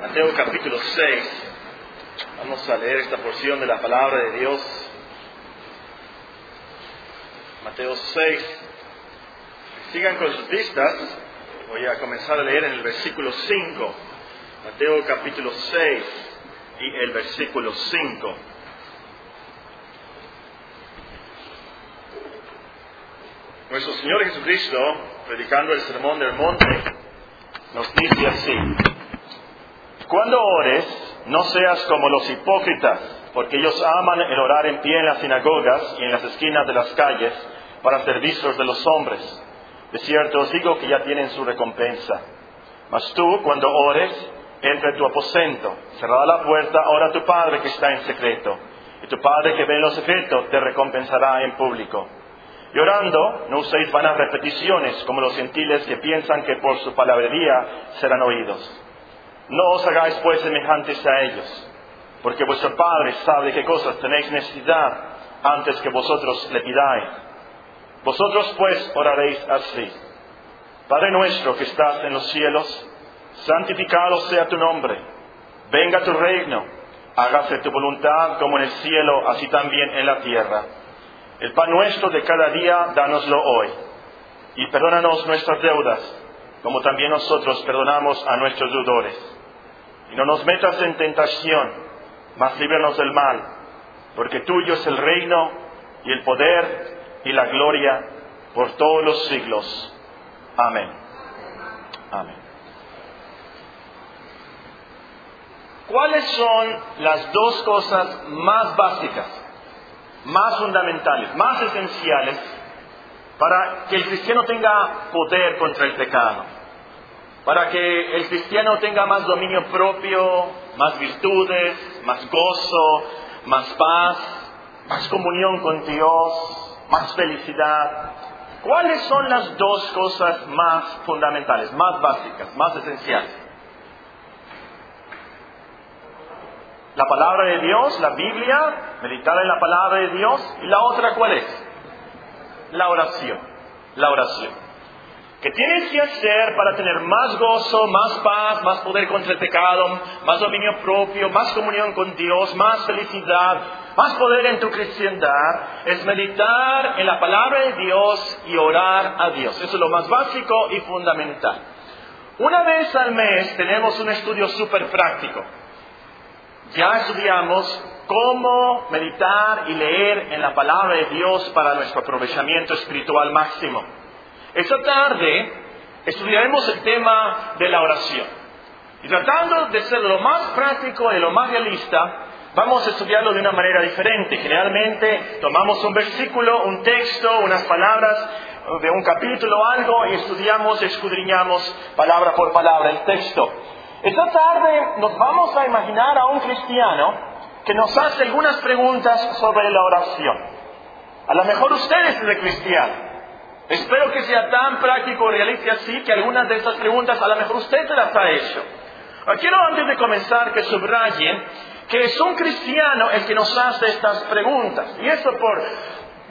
Mateo capítulo 6. Vamos a leer esta porción de la palabra de Dios. Mateo 6. Sigan con sus vistas. Voy a comenzar a leer en el versículo 5. Mateo capítulo 6 y el versículo 5. Nuestro Señor Jesucristo, predicando el sermón del monte, nos dice así, cuando ores, no seas como los hipócritas, porque ellos aman el orar en pie en las sinagogas y en las esquinas de las calles para ser vistos de los hombres. De cierto os digo que ya tienen su recompensa. Mas tú, cuando ores, entra en tu aposento, cerrada la puerta, ora a tu Padre que está en secreto, y tu Padre que ve en lo secreto te recompensará en público. Y orando, no uséis vanas repeticiones como los gentiles que piensan que por su palabrería serán oídos. No os hagáis pues semejantes a ellos, porque vuestro Padre sabe qué cosas tenéis necesidad antes que vosotros le pidáis. Vosotros pues oraréis así. Padre nuestro que estás en los cielos, santificado sea tu nombre. Venga tu reino. Hágase tu voluntad como en el cielo, así también en la tierra. El pan nuestro de cada día, dánoslo hoy. Y perdónanos nuestras deudas, como también nosotros perdonamos a nuestros deudores. Y no nos metas en tentación, mas líbranos del mal, porque tuyo es el reino y el poder y la gloria por todos los siglos. Amén. Amén. ¿Cuáles son las dos cosas más básicas más fundamentales, más esenciales para que el cristiano tenga poder contra el pecado, para que el cristiano tenga más dominio propio, más virtudes, más gozo, más paz, más comunión con Dios, más felicidad. ¿Cuáles son las dos cosas más fundamentales, más básicas, más esenciales? la palabra de Dios, la Biblia, meditar en la palabra de Dios. ¿Y la otra cuál es? La oración. La oración. ¿Qué tienes que hacer para tener más gozo, más paz, más poder contra el pecado, más dominio propio, más comunión con Dios, más felicidad, más poder en tu cristiandad? Es meditar en la palabra de Dios y orar a Dios. Eso es lo más básico y fundamental. Una vez al mes tenemos un estudio súper práctico ya estudiamos cómo meditar y leer en la palabra de Dios para nuestro aprovechamiento espiritual máximo. Esta tarde estudiaremos el tema de la oración. Y tratando de ser lo más práctico y lo más realista, vamos a estudiarlo de una manera diferente. Generalmente tomamos un versículo, un texto, unas palabras de un capítulo o algo y estudiamos, escudriñamos palabra por palabra el texto. Esta tarde nos vamos a imaginar a un cristiano que nos hace algunas preguntas sobre la oración. A lo mejor usted es de cristiano. Espero que sea tan práctico realista así que algunas de estas preguntas a lo mejor usted se las ha hecho. Quiero antes de comenzar que subrayen que es un cristiano el que nos hace estas preguntas. Y eso por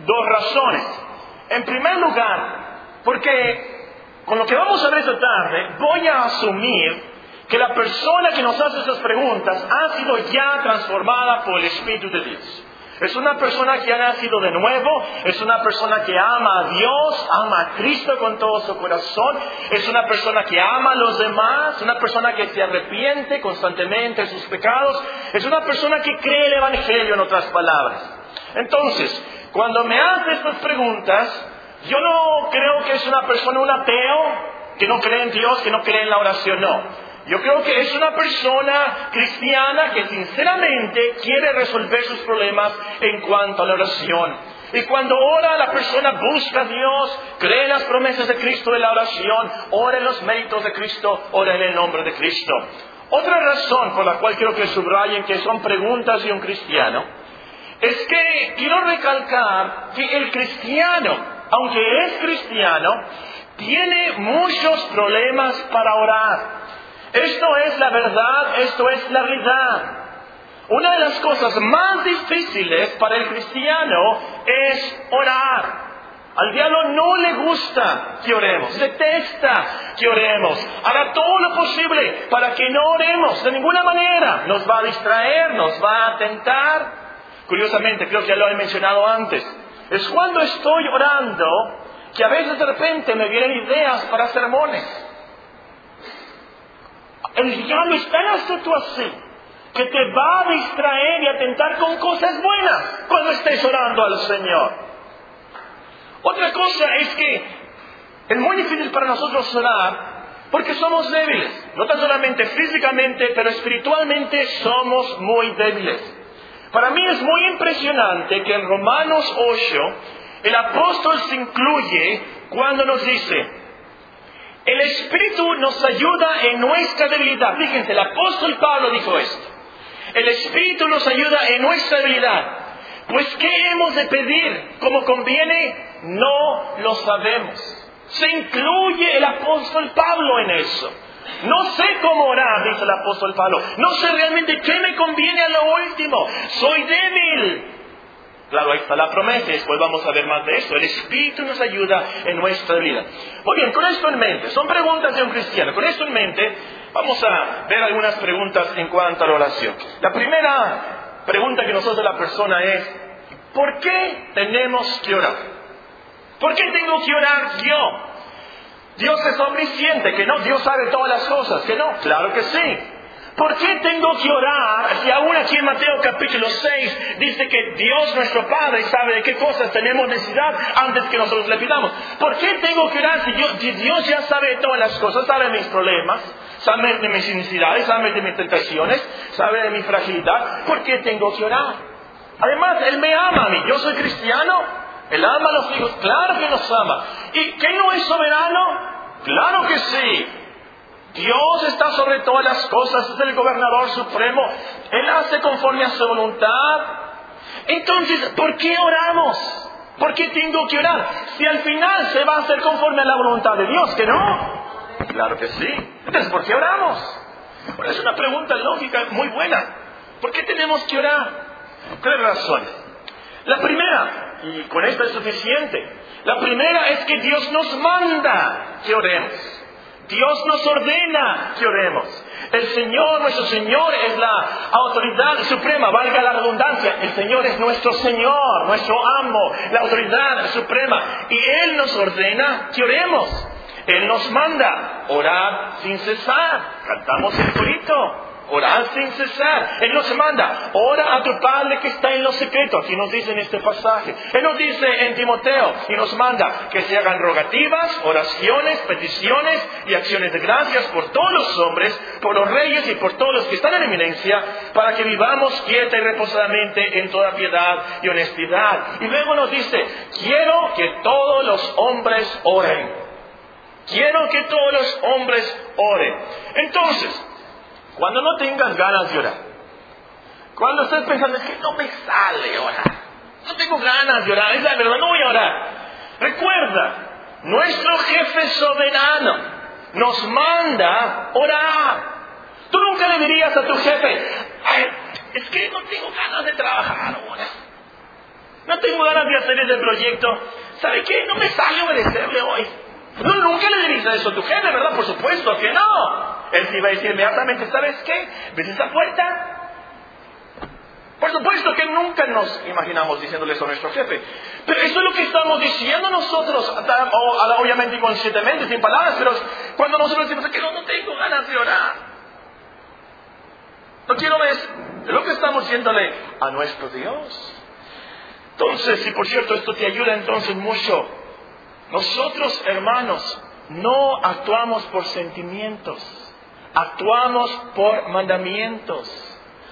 dos razones. En primer lugar, porque con lo que vamos a ver esta tarde voy a asumir que la persona que nos hace esas preguntas ha sido ya transformada por el Espíritu de Dios. Es una persona que ha nacido de nuevo, es una persona que ama a Dios, ama a Cristo con todo su corazón, es una persona que ama a los demás, una persona que se arrepiente constantemente de sus pecados, es una persona que cree el Evangelio en otras palabras. Entonces, cuando me hace estas preguntas, yo no creo que es una persona, un ateo, que no cree en Dios, que no cree en la oración, no. Yo creo que es una persona cristiana que sinceramente quiere resolver sus problemas en cuanto a la oración. Y cuando ora, la persona busca a Dios, cree en las promesas de Cristo de la oración, ora en los méritos de Cristo, ora en el nombre de Cristo. Otra razón por la cual quiero que subrayen que son preguntas de un cristiano, es que quiero recalcar que el cristiano, aunque es cristiano, tiene muchos problemas para orar. Esto es la verdad, esto es la realidad. Una de las cosas más difíciles para el cristiano es orar. Al diablo no le gusta que oremos, detesta que oremos, hará todo lo posible para que no oremos de ninguna manera. Nos va a distraer, nos va a tentar. Curiosamente, creo que ya lo he mencionado antes, es cuando estoy orando que a veces de repente me vienen ideas para sermones. El diablo está en la así, que te va a distraer y a tentar con cosas buenas cuando estés orando al Señor. Otra cosa es que es muy difícil para nosotros orar porque somos débiles. No tan solamente físicamente, pero espiritualmente somos muy débiles. Para mí es muy impresionante que en Romanos 8 el apóstol se incluye cuando nos dice, el Espíritu nos ayuda en nuestra debilidad. Fíjense, el apóstol Pablo dijo esto. El Espíritu nos ayuda en nuestra debilidad. Pues ¿qué hemos de pedir como conviene? No lo sabemos. Se incluye el apóstol Pablo en eso. No sé cómo orar, dice el apóstol Pablo. No sé realmente qué me conviene a lo último. Soy débil. Claro, ahí está la promesa, después vamos a ver más de eso. El Espíritu nos ayuda en nuestra vida. Muy bien, con esto en mente, son preguntas de un cristiano. Con esto en mente, vamos a ver algunas preguntas en cuanto a la oración. La primera pregunta que nos hace la persona es, ¿por qué tenemos que orar? ¿Por qué tengo que orar yo? Dios es omnisciente, que no, Dios sabe todas las cosas, que no, claro que sí. ¿Por qué tengo que orar si aún aquí en Mateo capítulo 6 dice que Dios nuestro Padre sabe de qué cosas tenemos necesidad antes que nosotros le pidamos? ¿Por qué tengo que orar si Dios, ya sabe de todas las cosas, sabe mis problemas, sabe de mis necesidades, sabe de mis tentaciones, sabe de mi fragilidad? ¿Por qué tengo que orar? Además, Él me ama a mí, yo soy cristiano, Él ama a los hijos, claro que nos ama. ¿Y qué no es soberano? Claro que sí. Dios está sobre todas las cosas, es el gobernador supremo, Él hace conforme a su voluntad. Entonces, ¿por qué oramos? ¿Por qué tengo que orar? Si al final se va a hacer conforme a la voluntad de Dios, ¿que no? Claro que sí. Entonces, ¿por qué oramos? Es una pregunta lógica muy buena. ¿Por qué tenemos que orar? Tres razones. La primera, y con esto es suficiente, la primera es que Dios nos manda que oremos. Dios nos ordena que oremos. El Señor, nuestro Señor, es la autoridad suprema, valga la redundancia. El Señor es nuestro Señor, nuestro amo, la autoridad suprema. Y Él nos ordena que oremos. Él nos manda orar sin cesar. Cantamos el corito. Orad sin cesar. Él nos manda, ora a tu Padre que está en lo secreto. Aquí nos dice en este pasaje. Él nos dice en Timoteo y nos manda que se hagan rogativas, oraciones, peticiones y acciones de gracias por todos los hombres, por los reyes y por todos los que están en eminencia, para que vivamos quieta y reposadamente en toda piedad y honestidad. Y luego nos dice, quiero que todos los hombres oren. Quiero que todos los hombres oren. Entonces, cuando no tengas ganas de orar. Cuando estés pensando, es que no me sale orar. No tengo ganas de orar, es la verdad, no voy a orar. Recuerda, nuestro jefe soberano nos manda orar. Tú nunca le dirías a tu jefe, es que no tengo ganas de trabajar ahora. No tengo ganas de hacer ese proyecto. ¿Sabe qué? No me sale obedecerle hoy. No, nunca le dirías eso a tu jefe, ¿verdad? Por supuesto que no. Él te iba a decir inmediatamente, ¿sabes qué? ¿Ves esa puerta? Por supuesto que nunca nos imaginamos diciéndole eso a nuestro jefe. Pero eso es lo que estamos diciendo nosotros, obviamente inconscientemente, sin palabras, pero cuando nosotros decimos que no, no tengo ganas de orar. No quiero ver, lo que estamos diciéndole a nuestro Dios. Entonces, y por cierto, esto te ayuda entonces mucho. Nosotros, hermanos, no actuamos por sentimientos. Actuamos por mandamientos.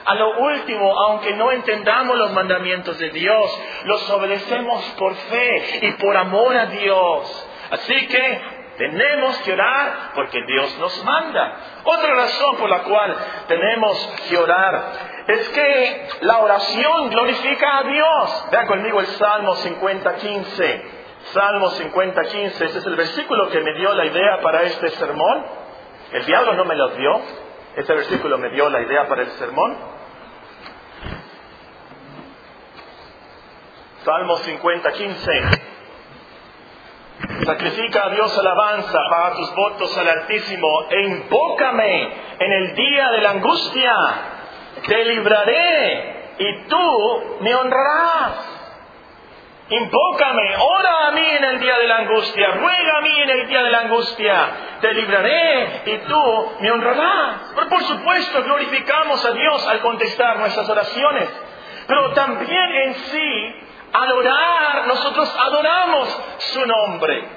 A lo último, aunque no entendamos los mandamientos de Dios, los obedecemos por fe y por amor a Dios. Así que tenemos que orar porque Dios nos manda. Otra razón por la cual tenemos que orar es que la oración glorifica a Dios. Vean conmigo el Salmo 50.15. Salmo 50.15, ese es el versículo que me dio la idea para este sermón. El diablo no me lo dio. Este versículo me dio la idea para el sermón. Salmo 50, 15. Sacrifica a Dios alabanza, paga tus votos al Altísimo e invócame en el día de la angustia. Te libraré y tú me honrarás. Invócame, ora a mí en el día de la angustia, ruega a mí en el día de la angustia, te libraré y tú me honrarás. Pero por supuesto glorificamos a Dios al contestar nuestras oraciones, pero también en sí, al orar, nosotros adoramos su nombre.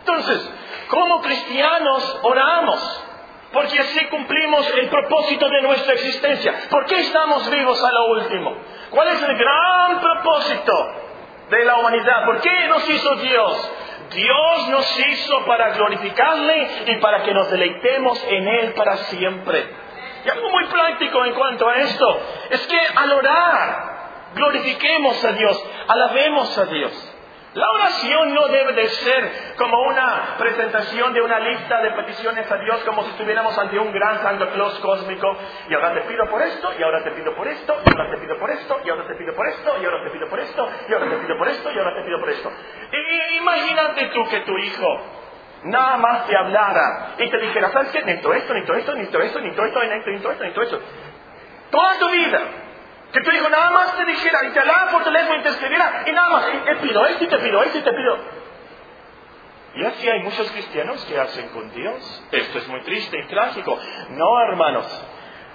Entonces, como cristianos oramos, porque así cumplimos el propósito de nuestra existencia. ¿Por qué estamos vivos a lo último? ¿Cuál es el gran propósito? De la humanidad. ¿Por qué nos hizo Dios? Dios nos hizo para glorificarle y para que nos deleitemos en Él para siempre. Y algo muy práctico en cuanto a esto es que al orar, glorifiquemos a Dios, alabemos a Dios. La oración no debe de ser como una presentación de una lista de peticiones a Dios, como si estuviéramos ante un gran Santa Claus cósmico. Y ahora te pido por esto, y ahora te pido por esto, y ahora te pido por esto, y ahora te pido por esto, y ahora te pido por esto, y ahora te pido por esto, y ahora te pido por esto. Y imagínate tú que tu hijo nada más te hablara y te dijera, ¿sabes qué? Necesito esto, necesito esto, necesito esto, necesito esto, necesito esto, necesito esto. Toda tu vida que tu hijo nada más te dijera y te hablaba por teléfono y te escribiera y nada más, te pido esto y te pido esto y te pido. Y así hay muchos cristianos que hacen con Dios. Esto es muy triste y trágico. No, hermanos.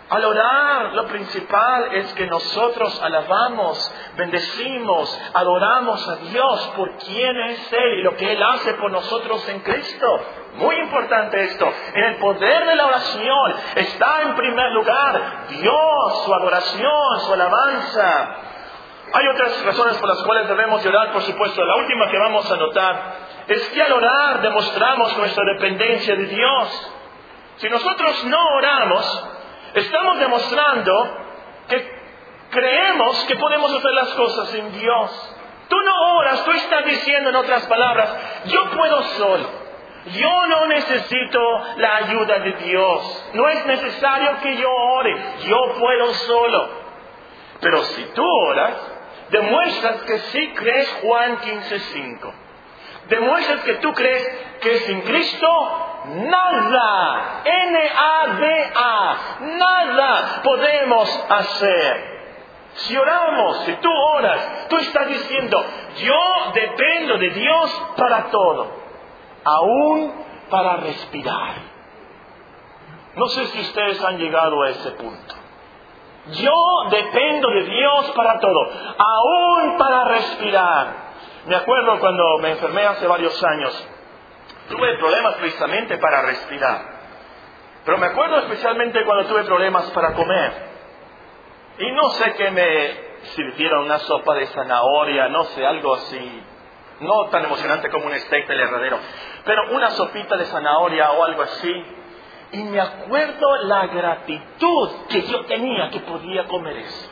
Al orar, lo principal es que nosotros alabamos, bendecimos, adoramos a Dios por quién es Él y lo que Él hace por nosotros en Cristo. Muy importante esto. En el poder de la oración está en primer lugar Dios, su adoración, su alabanza. Hay otras razones por las cuales debemos orar, por supuesto. La última que vamos a notar es que al orar demostramos nuestra dependencia de Dios. Si nosotros no oramos, estamos demostrando que creemos que podemos hacer las cosas sin Dios. Tú no oras, tú estás diciendo en otras palabras, yo puedo solo. Yo no necesito la ayuda de Dios. No es necesario que yo ore. Yo puedo solo. Pero si tú oras, demuestras que sí crees Juan 15.5. Demuestras que tú crees que sin Cristo nada, N-A-D-A, nada podemos hacer. Si oramos, si tú oras, tú estás diciendo, yo dependo de Dios para todo aún para respirar. No sé si ustedes han llegado a ese punto. Yo dependo de Dios para todo, aún para respirar. Me acuerdo cuando me enfermé hace varios años, tuve problemas precisamente para respirar. Pero me acuerdo especialmente cuando tuve problemas para comer. Y no sé qué me sirvieron una sopa de zanahoria, no sé, algo así no tan emocionante como un steak del herradero, pero una sopita de zanahoria o algo así. Y me acuerdo la gratitud que yo tenía que podía comer eso.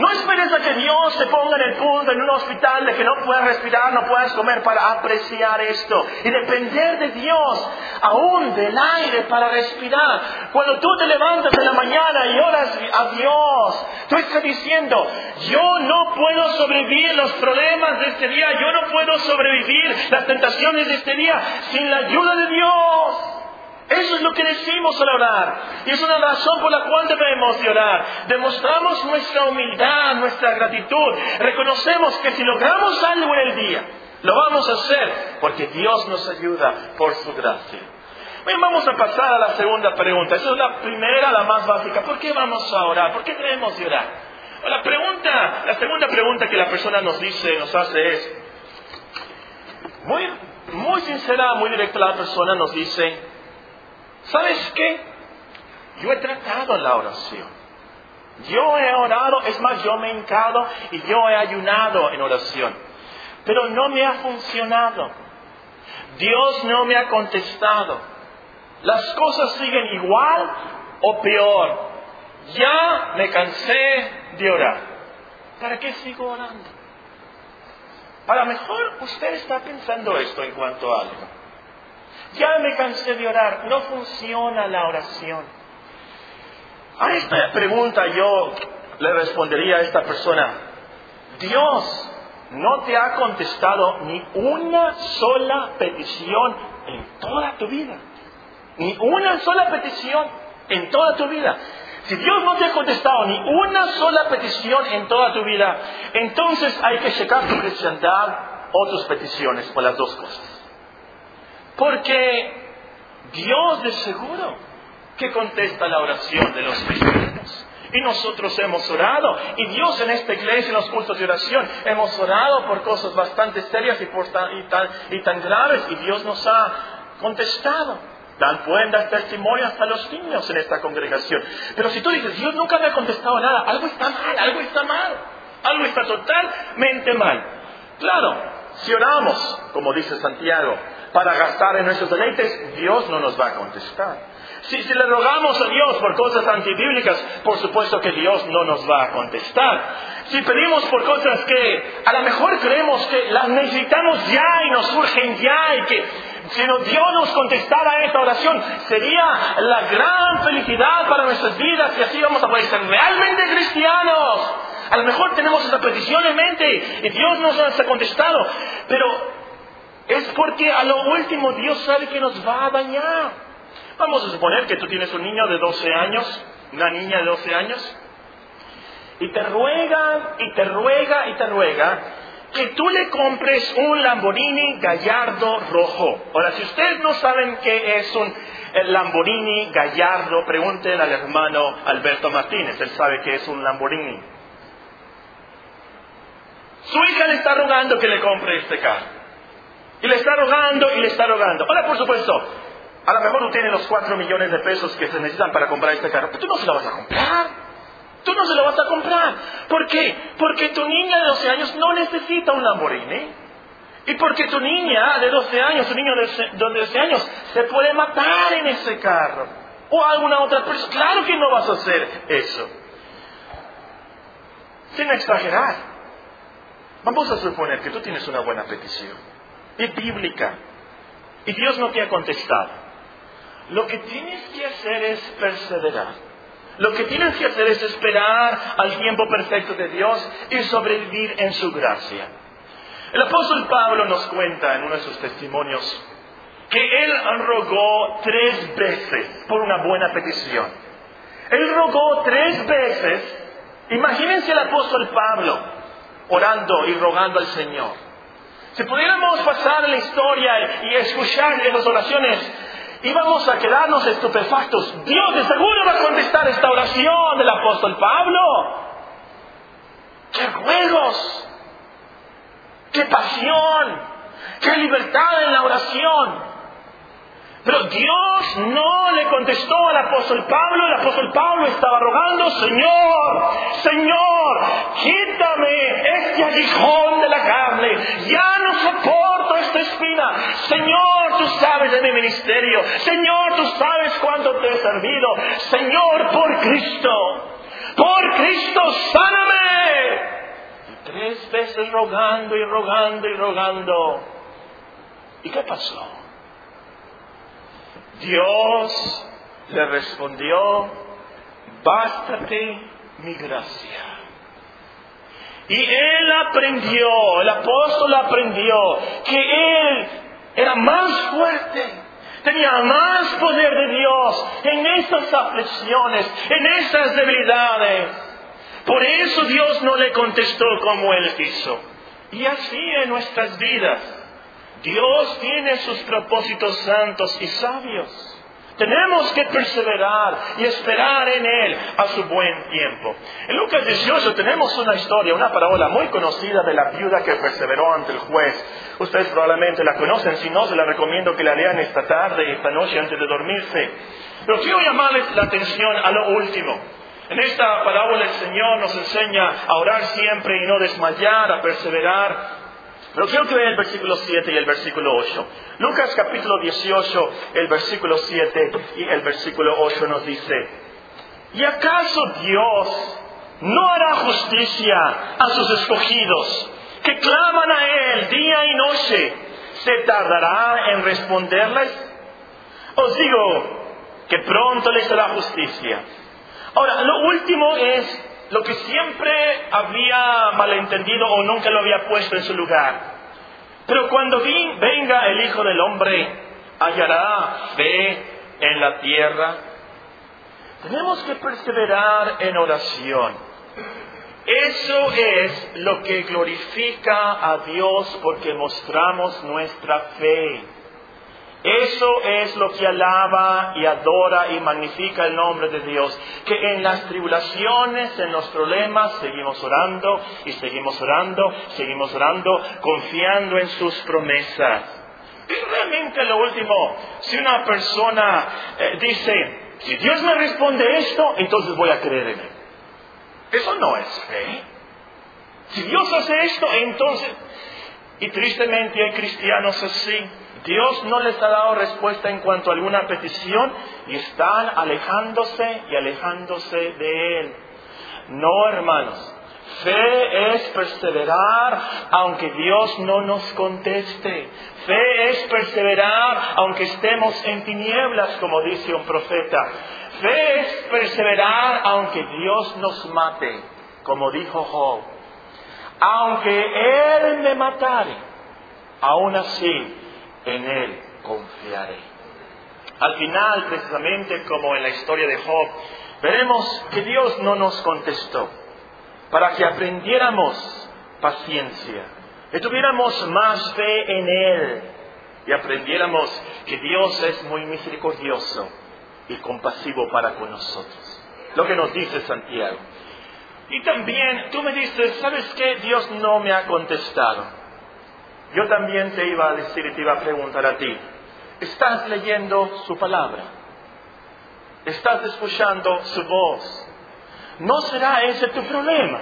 No esperes a que Dios te ponga en el punto, en un hospital, de que no puedas respirar, no puedas comer para apreciar esto. Y depender de Dios, aún del aire para respirar. Cuando tú te levantas en la mañana y oras a Dios, tú estás diciendo, yo no puedo sobrevivir los problemas de este día, yo no puedo sobrevivir las tentaciones de este día sin la ayuda de Dios. Eso es lo que decimos al orar. Y es una razón por la cual debemos de orar. Demostramos nuestra humildad, nuestra gratitud. Reconocemos que si logramos algo en el día, lo vamos a hacer porque Dios nos ayuda por su gracia. Bien, vamos a pasar a la segunda pregunta. Esa es la primera, la más básica. ¿Por qué vamos a orar? ¿Por qué debemos de orar? La pregunta, la segunda pregunta que la persona nos dice, nos hace es, muy, muy sincera, muy directa la persona nos dice, ¿Sabes qué? Yo he tratado la oración. Yo he orado, es más, yo me he hincado y yo he ayunado en oración. Pero no me ha funcionado. Dios no me ha contestado. Las cosas siguen igual o peor. Ya me cansé de orar. ¿Para qué sigo orando? A lo mejor usted está pensando esto en cuanto a algo. Ya me cansé de orar, no funciona la oración. A esta pregunta yo le respondería a esta persona, Dios no te ha contestado ni una sola petición en toda tu vida. Ni una sola petición en toda tu vida. Si Dios no te ha contestado ni una sola petición en toda tu vida, entonces hay que checar tu cristiandad o tus peticiones por las dos cosas. Porque Dios de seguro que contesta la oración de los cristianos. Y nosotros hemos orado. Y Dios en esta iglesia, en los cultos de oración, hemos orado por cosas bastante serias y, tan, y tan graves. Y Dios nos ha contestado. Dan, pueden dar testimonio hasta los niños en esta congregación. Pero si tú dices, Dios nunca me ha contestado nada, algo está mal, algo está mal. Algo está totalmente mal. Claro, si oramos, como dice Santiago, para gastar en nuestros deleites, Dios no nos va a contestar. Si, le rogamos a Dios por cosas antibíblicas, por supuesto que Dios no nos va a contestar. Si pedimos por cosas que a lo mejor creemos que las necesitamos ya y nos surgen ya y que si Dios nos contestara esta oración, sería la gran felicidad para nuestras vidas y así vamos a poder ser realmente cristianos. A lo mejor tenemos esa petición en mente y Dios nos ha contestado, pero es porque a lo último Dios sabe que nos va a dañar. Vamos a suponer que tú tienes un niño de 12 años, una niña de 12 años, y te ruega, y te ruega, y te ruega que tú le compres un Lamborghini Gallardo rojo. Ahora, si ustedes no saben qué es un Lamborghini Gallardo, pregunten al hermano Alberto Martínez, él sabe qué es un Lamborghini. Su hija le está rogando que le compre este carro. Y le está rogando y le está rogando. Ahora, por supuesto, a lo mejor tú tienes los cuatro millones de pesos que se necesitan para comprar este carro, pero tú no se lo vas a comprar. Tú no se lo vas a comprar. ¿Por qué? Porque tu niña de 12 años no necesita un Lamborghini. Y porque tu niña de 12 años, tu niño de 12 años, se puede matar en ese carro. O alguna otra persona. Claro que no vas a hacer eso. Sin exagerar. Vamos a suponer que tú tienes una buena petición. Y bíblica. Y Dios no te ha contestado. Lo que tienes que hacer es perseverar. Lo que tienes que hacer es esperar al tiempo perfecto de Dios y sobrevivir en su gracia. El apóstol Pablo nos cuenta en uno de sus testimonios que él rogó tres veces por una buena petición. Él rogó tres veces. Imagínense el apóstol Pablo orando y rogando al Señor. Si pudiéramos pasar la historia y escuchar esas oraciones, íbamos a quedarnos estupefactos. Dios de seguro va a contestar esta oración del apóstol Pablo. ¡Qué juegos! ¡Qué pasión! ¡Qué libertad en la oración! Pero Dios no le contestó al apóstol Pablo. El apóstol Pablo estaba rogando, Señor, Señor, quítame este aguijón de la carne. Ya no soporto esta espina. Señor, tú sabes de mi ministerio. Señor, tú sabes cuánto te he servido. Señor, por Cristo, por Cristo, sáname. Tres veces rogando y rogando y rogando. ¿Y qué pasó? Dios le respondió, bástate mi gracia. Y él aprendió, el apóstol aprendió que él era más fuerte, tenía más poder de Dios en estas aflicciones, en estas debilidades. Por eso Dios no le contestó como él quiso. Y así en nuestras vidas. Dios tiene sus propósitos santos y sabios. Tenemos que perseverar y esperar en Él a su buen tiempo. En Lucas 18 tenemos una historia, una parábola muy conocida de la viuda que perseveró ante el juez. Ustedes probablemente la conocen, si no, se la recomiendo que la lean esta tarde esta noche antes de dormirse. Pero quiero llamarles la atención a lo último. En esta parábola el Señor nos enseña a orar siempre y no desmayar, a perseverar, pero quiero que vean el versículo 7 y el versículo 8. Lucas capítulo 18, el versículo 7 y el versículo 8 nos dice, ¿y acaso Dios no hará justicia a sus escogidos que claman a Él día y noche? ¿Se tardará en responderles? Os digo que pronto les hará justicia. Ahora, lo último es lo que siempre había malentendido o nunca lo había puesto en su lugar. Pero cuando venga el Hijo del Hombre, hallará fe en la tierra. Tenemos que perseverar en oración. Eso es lo que glorifica a Dios porque mostramos nuestra fe. Eso es lo que alaba y adora y magnifica el nombre de Dios. Que en las tribulaciones, en los problemas, seguimos orando y seguimos orando, seguimos orando, confiando en sus promesas. Y realmente lo último, si una persona eh, dice, si Dios me responde esto, entonces voy a creer en Él. Eso no es fe. Si Dios hace esto, entonces... Y tristemente hay cristianos así Dios no les ha dado respuesta en cuanto a alguna petición y están alejándose y alejándose de Él. No, hermanos. Fe es perseverar aunque Dios no nos conteste. Fe es perseverar aunque estemos en tinieblas, como dice un profeta. Fe es perseverar aunque Dios nos mate, como dijo Job. Aunque Él me matare, aún así en Él confiaré. Al final, precisamente como en la historia de Job, veremos que Dios no nos contestó para que aprendiéramos paciencia, que tuviéramos más fe en Él y aprendiéramos que Dios es muy misericordioso y compasivo para con nosotros. Lo que nos dice Santiago. Y también tú me dices, ¿sabes qué? Dios no me ha contestado. Yo también te iba a decir y te iba a preguntar a ti, ¿estás leyendo su palabra? ¿Estás escuchando su voz? ¿No será ese tu problema?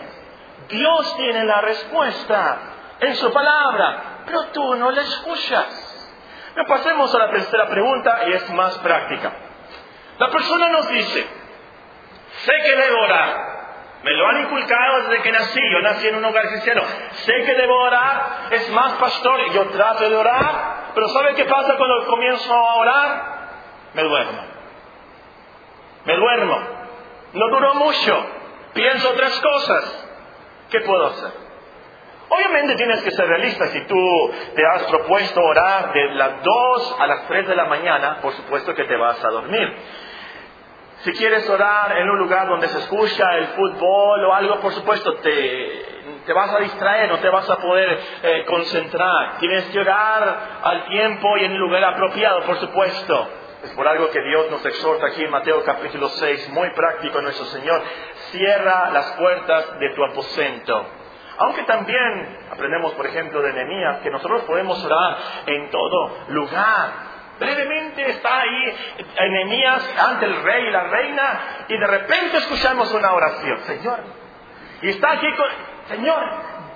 Dios tiene la respuesta en su palabra, pero tú no la escuchas. Me pasemos a la tercera pregunta y es más práctica. La persona nos dice, sé que debo orar, me lo han inculcado desde que nací. Yo nací en un hogar cristiano. Sé que debo orar. Es más, pastor, yo trato de orar. Pero ¿sabe qué pasa cuando comienzo a orar? Me duermo. Me duermo. No duró mucho. Pienso otras cosas. ¿Qué puedo hacer? Obviamente tienes que ser realista. Si tú te has propuesto orar de las 2 a las 3 de la mañana, por supuesto que te vas a dormir. Si quieres orar en un lugar donde se escucha el fútbol o algo, por supuesto, te, te vas a distraer, no te vas a poder eh, concentrar. Tienes que orar al tiempo y en el lugar apropiado, por supuesto. Es por algo que Dios nos exhorta aquí en Mateo capítulo 6, muy práctico nuestro Señor. Cierra las puertas de tu aposento. Aunque también aprendemos, por ejemplo, de Nehemías, que nosotros podemos orar en todo lugar. Brevemente está ahí Enemías ante el rey y la reina y de repente escuchamos una oración. Señor, y está aquí con, Señor,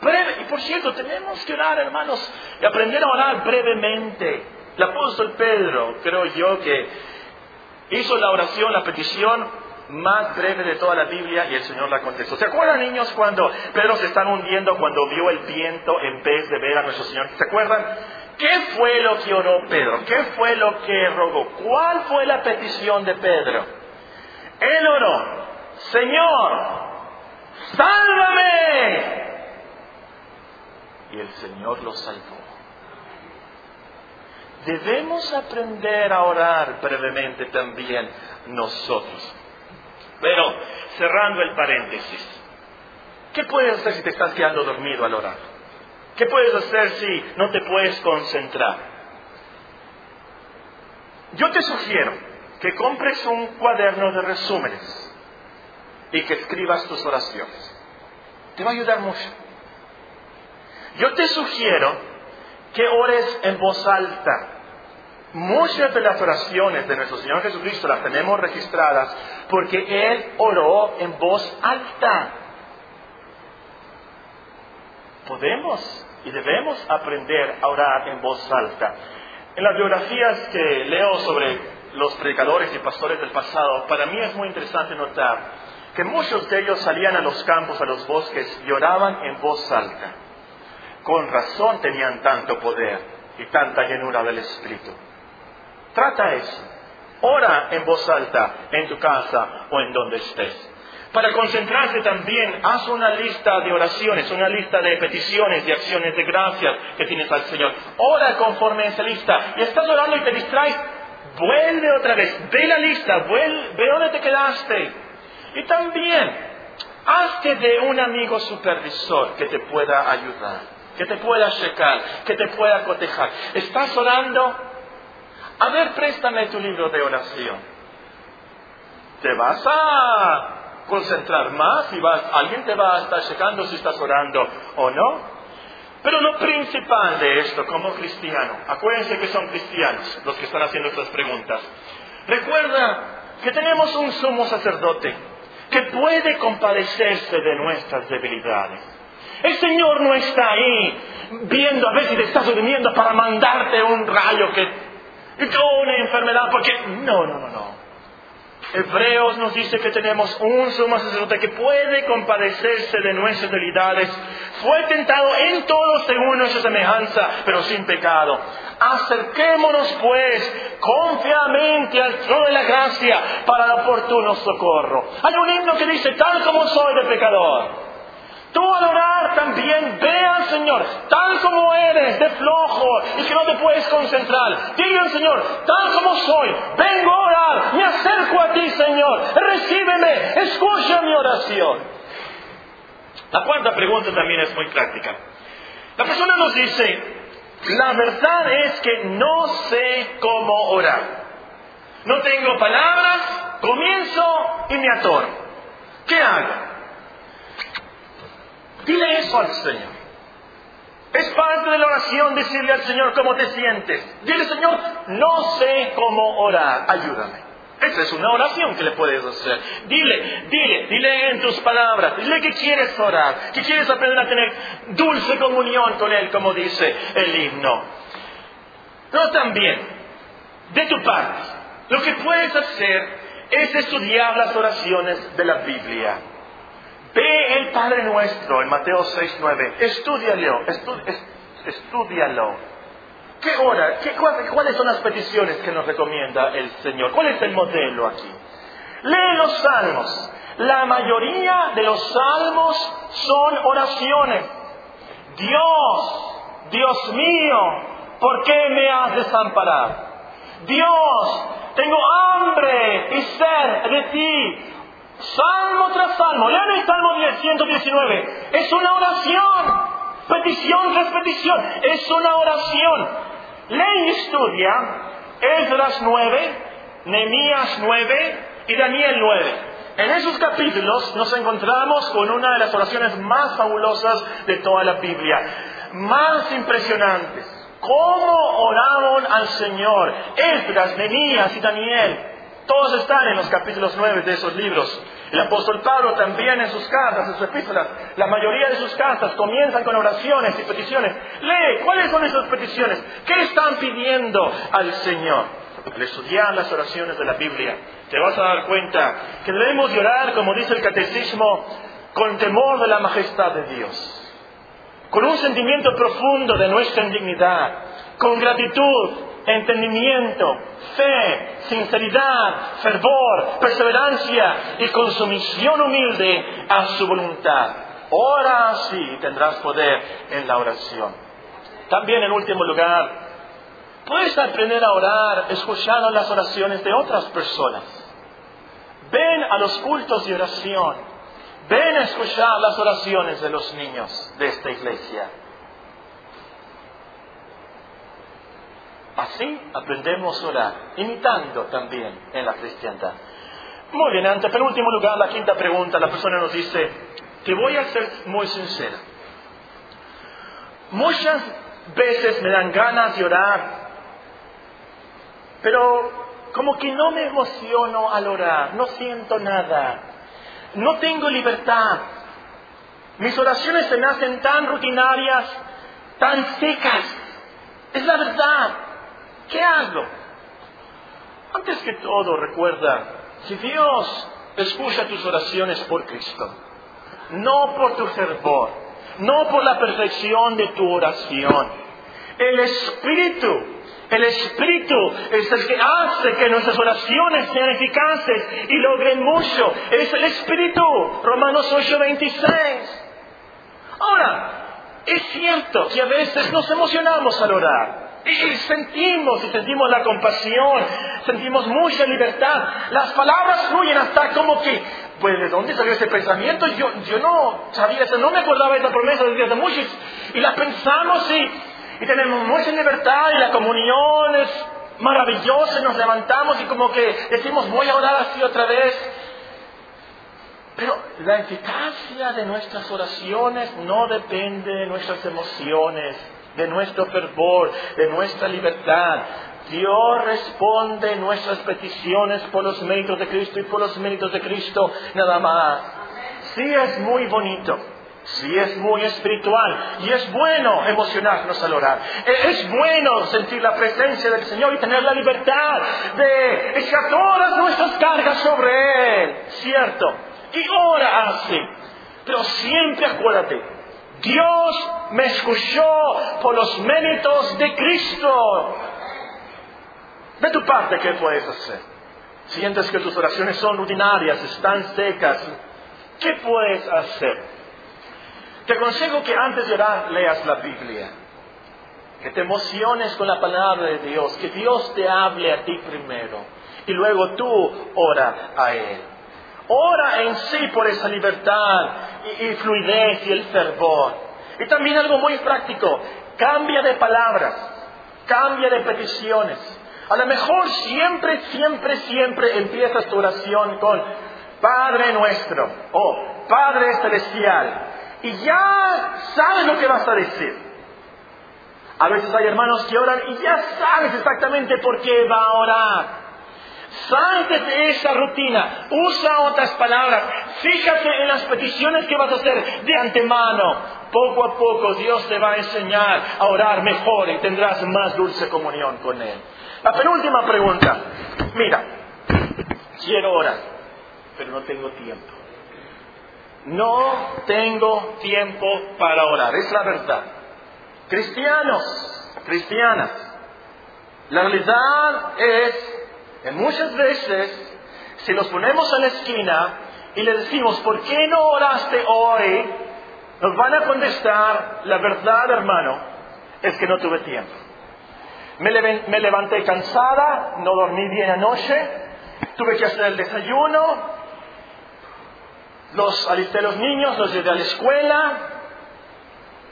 breve. Y por cierto, tenemos que orar, hermanos, y aprender a orar brevemente. El apóstol Pedro, creo yo que hizo la oración, la petición más breve de toda la Biblia y el Señor la contestó. ¿Se acuerdan, niños, cuando Pedro se está hundiendo cuando vio el viento en vez de ver a nuestro Señor? ¿Se acuerdan? ¿Qué fue lo que oró Pedro? ¿Qué fue lo que rogó? ¿Cuál fue la petición de Pedro? Él oró, Señor, sálvame. Y el Señor lo salvó. Debemos aprender a orar brevemente también nosotros. Pero, cerrando el paréntesis, ¿qué puedes hacer si te estás quedando dormido al orar? ¿Qué puedes hacer si no te puedes concentrar? Yo te sugiero que compres un cuaderno de resúmenes y que escribas tus oraciones. Te va a ayudar mucho. Yo te sugiero que ores en voz alta. Muchas de las oraciones de nuestro Señor Jesucristo las tenemos registradas porque Él oró en voz alta. Podemos y debemos aprender a orar en voz alta. En las biografías que leo sobre los predicadores y pastores del pasado, para mí es muy interesante notar que muchos de ellos salían a los campos, a los bosques y oraban en voz alta. Con razón tenían tanto poder y tanta llenura del Espíritu. Trata eso. Ora en voz alta en tu casa o en donde estés. Para concentrarse también, haz una lista de oraciones, una lista de peticiones, de acciones de gracias que tienes al Señor. Ora conforme a esa lista. Y estás orando y te distraes, vuelve otra vez, ve la lista, ve dónde te quedaste. Y también, hazte de un amigo supervisor que te pueda ayudar, que te pueda checar, que te pueda cotejar. ¿Estás orando? A ver, préstame tu libro de oración. Te vas a concentrar más y vas, alguien te va a estar checando si estás orando o no. Pero lo principal de esto como cristiano, acuérdense que son cristianos los que están haciendo estas preguntas. Recuerda que tenemos un sumo sacerdote que puede compadecerse de nuestras debilidades. El Señor no está ahí viendo a ver si te estás durmiendo para mandarte un rayo que una enfermedad porque no, no, no, no. Hebreos nos dice que tenemos un sumo sacerdote que puede compadecerse de nuestras debilidades. Fue tentado en todo según nuestra semejanza, pero sin pecado. Acerquémonos pues confiadamente al trono de la gracia para el oportuno socorro. Hay un himno que dice, tal como soy de pecador. Tú al orar también ve al Señor, tal como eres, de flojo y que no te puedes concentrar. Dile al Señor, tal como soy, vengo a orar, me acerco a ti, Señor, recíbeme, escucha mi oración. La cuarta pregunta también es muy práctica. La persona nos dice, la verdad es que no sé cómo orar. No tengo palabras, comienzo y me atoro. ¿Qué hago? Dile eso al Señor. Es parte de la oración decirle al Señor cómo te sientes. Dile, Señor, no sé cómo orar, ayúdame. Esa es una oración que le puedes hacer. Dile, dile, dile en tus palabras, dile que quieres orar, que quieres aprender a tener dulce comunión con Él, como dice el himno. Pero también, de tu parte, lo que puedes hacer es estudiar las oraciones de la Biblia. Ve el Padre Nuestro en Mateo 6, 9. Estudialo, estudialo. ¿Qué hora? Qué, ¿Cuáles son las peticiones que nos recomienda el Señor? ¿Cuál es el modelo aquí? Lee los salmos. La mayoría de los salmos son oraciones. Dios, Dios mío, ¿por qué me has desamparado? Dios, tengo hambre y sed de ti. Salmo tras salmo. Lean el Salmo 119. Es una oración. Petición tras petición. Es una oración. Lee y estudia Esdras 9, Nehemías 9 y Daniel 9. En esos capítulos nos encontramos con una de las oraciones más fabulosas de toda la Biblia, más impresionantes. ¿Cómo oraron al Señor? Esdras, Nehemías y Daniel. Todos están en los capítulos 9 de esos libros. El apóstol Pablo también en sus cartas, en sus epístolas, la mayoría de sus cartas comienzan con oraciones y peticiones. Lee, ¿cuáles son esas peticiones? ¿Qué están pidiendo al Señor? Al estudiar las oraciones de la Biblia, te vas a dar cuenta que debemos llorar, como dice el catecismo, con temor de la majestad de Dios, con un sentimiento profundo de nuestra indignidad, con gratitud, entendimiento, fe, sinceridad, fervor, perseverancia y con sumisión humilde a su voluntad. Ora así tendrás poder en la oración. También en último lugar, puedes aprender a orar escuchando las oraciones de otras personas. Ven a los cultos de oración. Ven a escuchar las oraciones de los niños de esta iglesia. Así aprendemos a orar, imitando también en la cristiandad. Muy bien, ante penúltimo lugar, la quinta pregunta, la persona nos dice, te voy a ser muy sincera. Muchas veces me dan ganas de orar, pero como que no me emociono al orar, no siento nada, no tengo libertad. Mis oraciones se me hacen tan rutinarias, tan secas. Es la verdad. ¿Qué hago? Antes que todo, recuerda, si Dios escucha tus oraciones por Cristo, no por tu fervor, no por la perfección de tu oración, el Espíritu El Espíritu es el que hace que nuestras oraciones sean eficaces y logren mucho. Es el Espíritu. Romanos 8:26. Ahora, es cierto que a veces nos emocionamos al orar. Y sentimos, y sentimos la compasión, sentimos mucha libertad. Las palabras fluyen hasta como que, pues, ¿de dónde salió ese pensamiento? Yo, yo no sabía eso, no me acordaba de esa promesa desde hace mucho. Y la pensamos y, y tenemos mucha libertad y la comunión es maravillosa y nos levantamos y como que decimos, voy a orar así otra vez. Pero la eficacia de nuestras oraciones no depende de nuestras emociones, de nuestro fervor, de nuestra libertad. Dios responde nuestras peticiones por los méritos de Cristo y por los méritos de Cristo nada más. Sí es muy bonito, sí es muy espiritual y es bueno emocionarnos al orar. E-, es bueno sentir la presencia del Señor y tener la libertad de echar todas nuestras cargas sobre Él, ¿cierto? y ora así. Pero siempre acuérdate, Dios me escuchó por los méritos de Cristo. De tu parte, ¿qué puedes hacer? Sientes que tus oraciones son rutinarias, están secas. ¿Qué puedes hacer? Te aconsejo que antes de orar leas la Biblia. Que te emociones con la palabra de Dios. Que Dios te hable a ti primero. Y luego tú ora a Él. Ora en sí por esa libertad y, fluidez y el fervor. Y también algo muy práctico, cambia de palabras, cambia de peticiones. A lo mejor siempre, siempre, siempre empiezas tu oración con Padre nuestro o Padre celestial. Y ya sabes lo que vas a decir. A veces hay hermanos que oran y ya sabes exactamente por qué va a orar. Salte de esa rutina, usa otras palabras, fíjate en las peticiones que vas a hacer de antemano. Poco a poco Dios te va a enseñar a orar mejor y tendrás más dulce comunión con Él. La penúltima pregunta, mira, quiero orar, pero no tengo tiempo. No tengo tiempo para orar, es la verdad. Cristianos, cristianas, la realidad es muchas veces, si los ponemos a la esquina y le decimos, ¿por qué no oraste hoy? Nos van a contestar, la verdad, hermano, es que no tuve tiempo. Me, me levanté cansada, no dormí bien anoche, tuve que hacer el desayuno, los alisté los niños, los llevé a la escuela.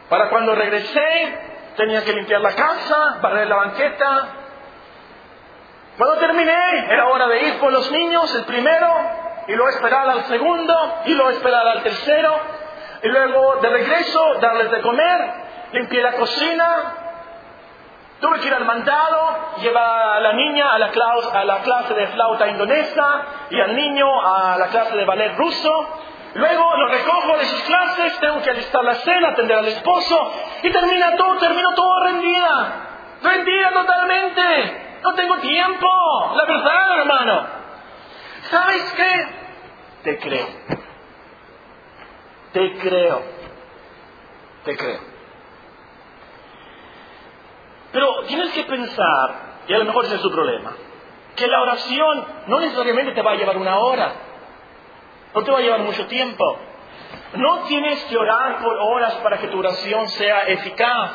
Para cuando regresé, tenía que limpiar la casa, barrer la banqueta, cuando terminé, era hora de ir por los niños, el primero, y luego esperar al segundo, y luego esperar al tercero, y luego de regreso darles de comer, limpié la cocina, tuve que ir al mandado, llevar a la niña a la, clase, a la clase de flauta indonesa y al niño a la clase de ballet ruso. Luego lo recojo de sus clases, tengo que alistar la cena, atender al esposo y termina todo, termino todo rendida, rendida totalmente. No tengo tiempo. La verdad, hermano. ¿Sabes qué? Te creo. Te creo. Te creo. Pero tienes que pensar, y a lo mejor ese es su problema, que la oración no necesariamente te va a llevar una hora. No te va a llevar mucho tiempo. No tienes que orar por horas para que tu oración sea eficaz.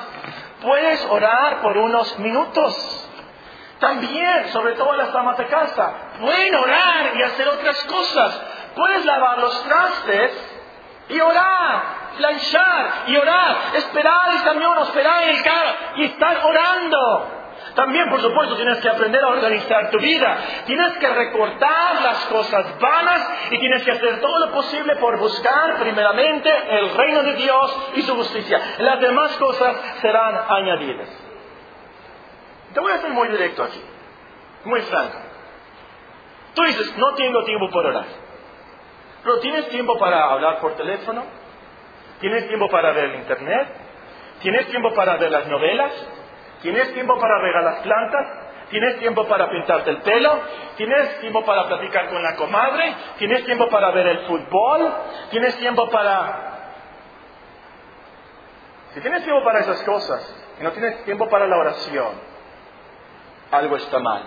Puedes orar por unos minutos. También, sobre todo las damas de casa, pueden orar y hacer otras cosas. Puedes lavar los trastes y orar, planchar y orar, esperar el camión, esperar el carro y estar orando. También, por supuesto, tienes que aprender a organizar tu vida. Tienes que recortar las cosas vanas y tienes que hacer todo lo posible por buscar primeramente el reino de Dios y su justicia. Las demás cosas serán añadidas. Te voy a ser muy directo aquí, muy franco. Tú dices, no tengo tiempo para orar. Pero tienes tiempo para hablar por teléfono, tienes tiempo para ver el internet, tienes tiempo para ver las novelas, tienes tiempo para regar las plantas, tienes tiempo para pintarte el pelo, tienes tiempo para platicar con la comadre, tienes tiempo para ver el fútbol, tienes tiempo para... Si tienes tiempo para esas cosas y no tienes tiempo para la oración, algo está mal.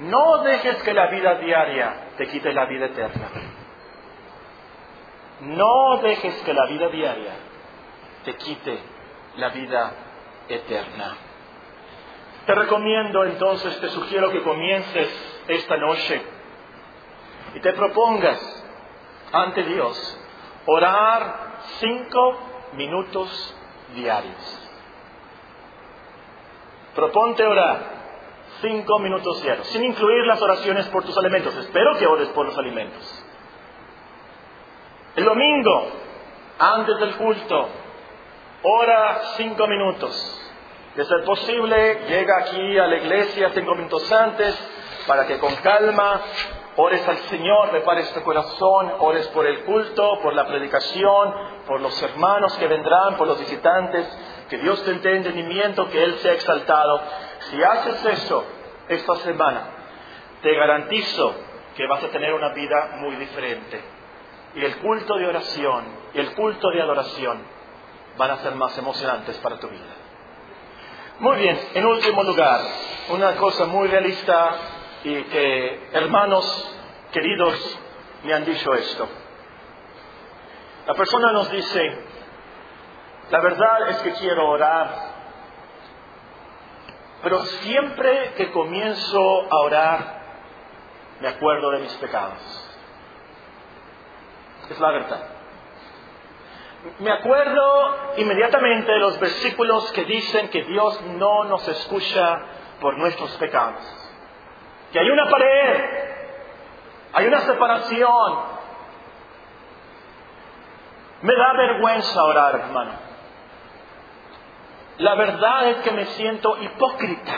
No dejes que la vida diaria te quite la vida eterna. No dejes que la vida diaria te quite la vida eterna. Te recomiendo entonces, te sugiero que comiences esta noche y te propongas ante Dios orar cinco minutos diarios. Proponte orar cinco minutos diarios, sin incluir las oraciones por tus alimentos. Espero que ores por los alimentos. El domingo, antes del culto, ora cinco minutos. De ser posible, llega aquí a la iglesia cinco minutos antes para que con calma ores al Señor, repares tu corazón, ores por el culto, por la predicación, por los hermanos que vendrán, por los visitantes, que Dios te dé entendimiento, que Él sea exaltado. Si haces eso esta semana, te garantizo que vas a tener una vida muy diferente. Y el culto de oración y el culto de adoración van a ser más emocionantes para tu vida. Muy bien, en último lugar, una cosa muy realista y que hermanos queridos me han dicho esto. La persona nos dice, la verdad es que quiero orar, pero siempre que comienzo a orar, me acuerdo de mis pecados. Es la verdad. Me acuerdo inmediatamente de los versículos que dicen que Dios no nos escucha por nuestros pecados. Que hay una pared, hay una separación. Me da vergüenza orar, hermano. La verdad es que me siento hipócrita.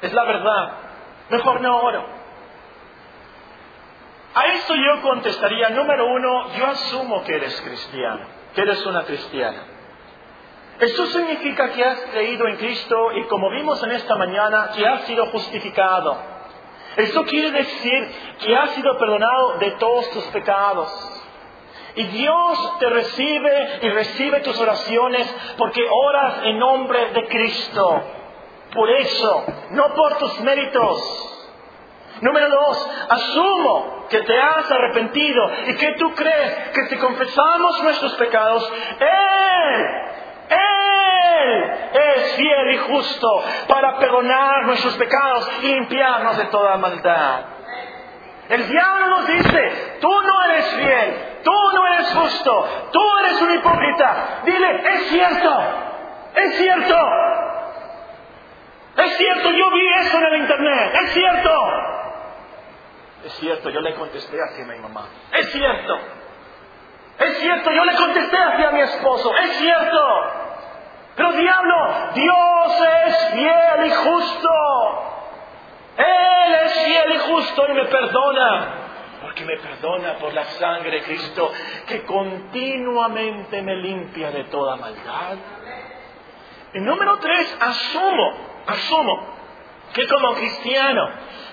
Es la verdad. Mejor no oro. A eso yo contestaría, número uno, yo asumo que eres cristiano, que eres una cristiana. Eso significa que has creído en Cristo y como vimos en esta mañana, que has sido justificado. Eso quiere decir que has sido perdonado de todos tus pecados. Y Dios te recibe y recibe tus oraciones porque oras en nombre de Cristo. Por eso, no por tus méritos. Número dos, asumo que te has arrepentido y que tú crees que si confesamos nuestros pecados, Él, Él es fiel y justo para perdonar nuestros pecados y limpiarnos de toda maldad. El diablo nos dice, tú no eres fiel, tú no eres justo, tú eres un hipócrita. Dile, es cierto, es cierto. Es cierto, yo vi eso en el internet, es cierto. Es cierto, yo le contesté así a mi mamá. Es cierto. Es cierto, yo le contesté así a mi esposo. Es cierto. Pero diablo, Dios es fiel y justo. Él es fiel y justo y me perdona. Porque me perdona por la sangre de Cristo que continuamente me limpia de toda maldad. Y número tres, asumo, asumo que como cristiano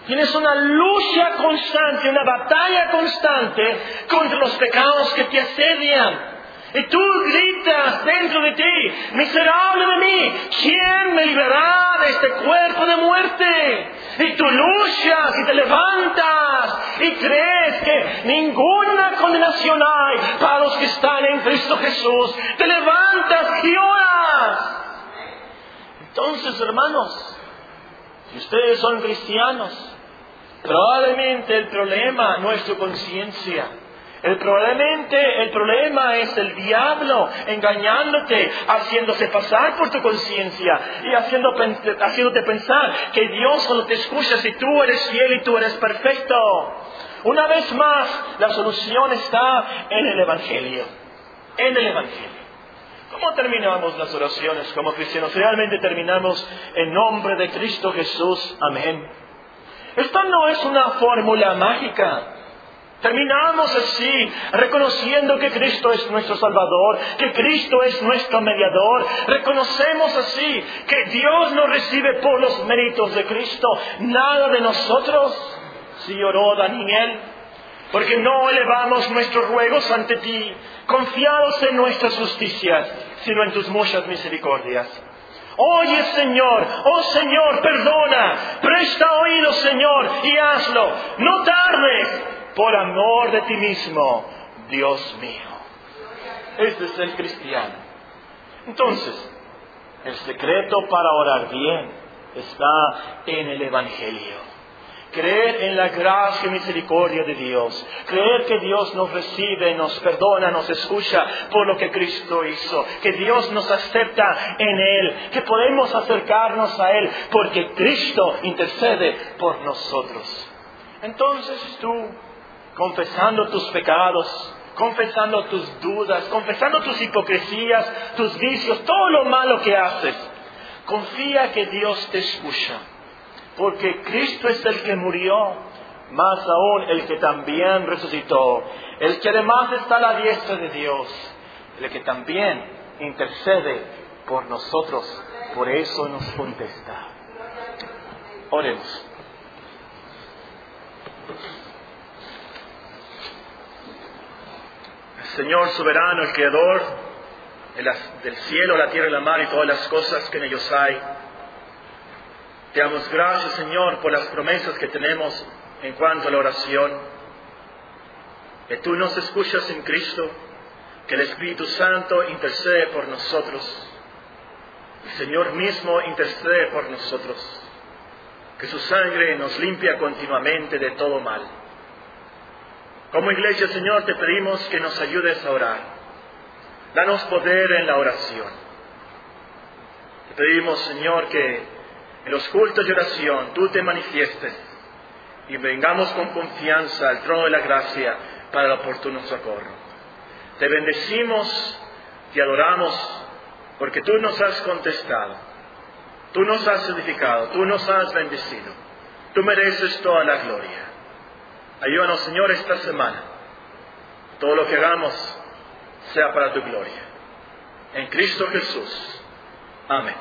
Tienes una lucha constante, una batalla constante contra los pecados que te asedian. Y tú gritas dentro de ti, miserable de mí, ¿quién me liberará de este cuerpo de muerte? Y tú luchas y te levantas y crees que ninguna condenación hay para los que están en Cristo Jesús. Te levantas y oras. Entonces, hermanos, si ustedes son cristianos, Probablemente el problema no es tu conciencia. El, el problema es el diablo engañándote, haciéndose pasar por tu conciencia y haciéndote pensar que Dios cuando te escucha si tú eres fiel y tú eres perfecto. Una vez más, la solución está en el Evangelio. En el Evangelio. ¿Cómo terminamos las oraciones como cristianos? Realmente terminamos en nombre de Cristo Jesús. Amén. Esta no es una fórmula mágica. Terminamos así, reconociendo que Cristo es nuestro Salvador, que Cristo es nuestro mediador. Reconocemos así que Dios nos recibe por los méritos de Cristo, nada de nosotros. Si oró Daniel, porque no elevamos nuestros ruegos ante ti, confiados en nuestras justicias, sino en tus muchas misericordias. Oye, Señor, oh Señor, perdona, presta oído, Señor, y hazlo. No tardes, por amor de ti mismo, Dios mío. Este es el cristiano. Entonces, el secreto para orar bien está en el Evangelio. Creer en la gracia y misericordia de Dios. Creer que Dios nos recibe, nos perdona, nos escucha por lo que Cristo hizo. Que Dios nos acepta en Él. Que podemos acercarnos a Él porque Cristo intercede por nosotros. Entonces tú, confesando tus pecados, confesando tus dudas, confesando tus hipocresías, tus vicios, todo lo malo que haces, confía que Dios te escucha porque Cristo es el que murió, más aún el que también resucitó, el que además está a la diestra de Dios, el que también intercede por nosotros, por eso nos contesta. Oremos. Señor soberano, el creador del cielo, la tierra y la mar y todas las cosas que en ellos hay, te damos gracias, Señor, por las promesas que tenemos en cuanto a la oración. Que tú nos escuchas en Cristo, que el Espíritu Santo intercede por nosotros. El Señor mismo intercede por nosotros. Que su sangre nos limpia continuamente de todo mal. Como iglesia, Señor, te pedimos que nos ayudes a orar. Danos poder en la oración. Te pedimos, Señor, que en los cultos de oración tú te manifiestes y vengamos con confianza al trono de la gracia para el oportuno socorro. Te bendecimos, te adoramos, porque tú nos has contestado, tú nos has edificado, tú nos has bendecido, tú mereces toda la gloria. Ayúdanos, Señor, esta semana. Todo lo que hagamos sea para tu gloria. En Cristo Jesús. Amén.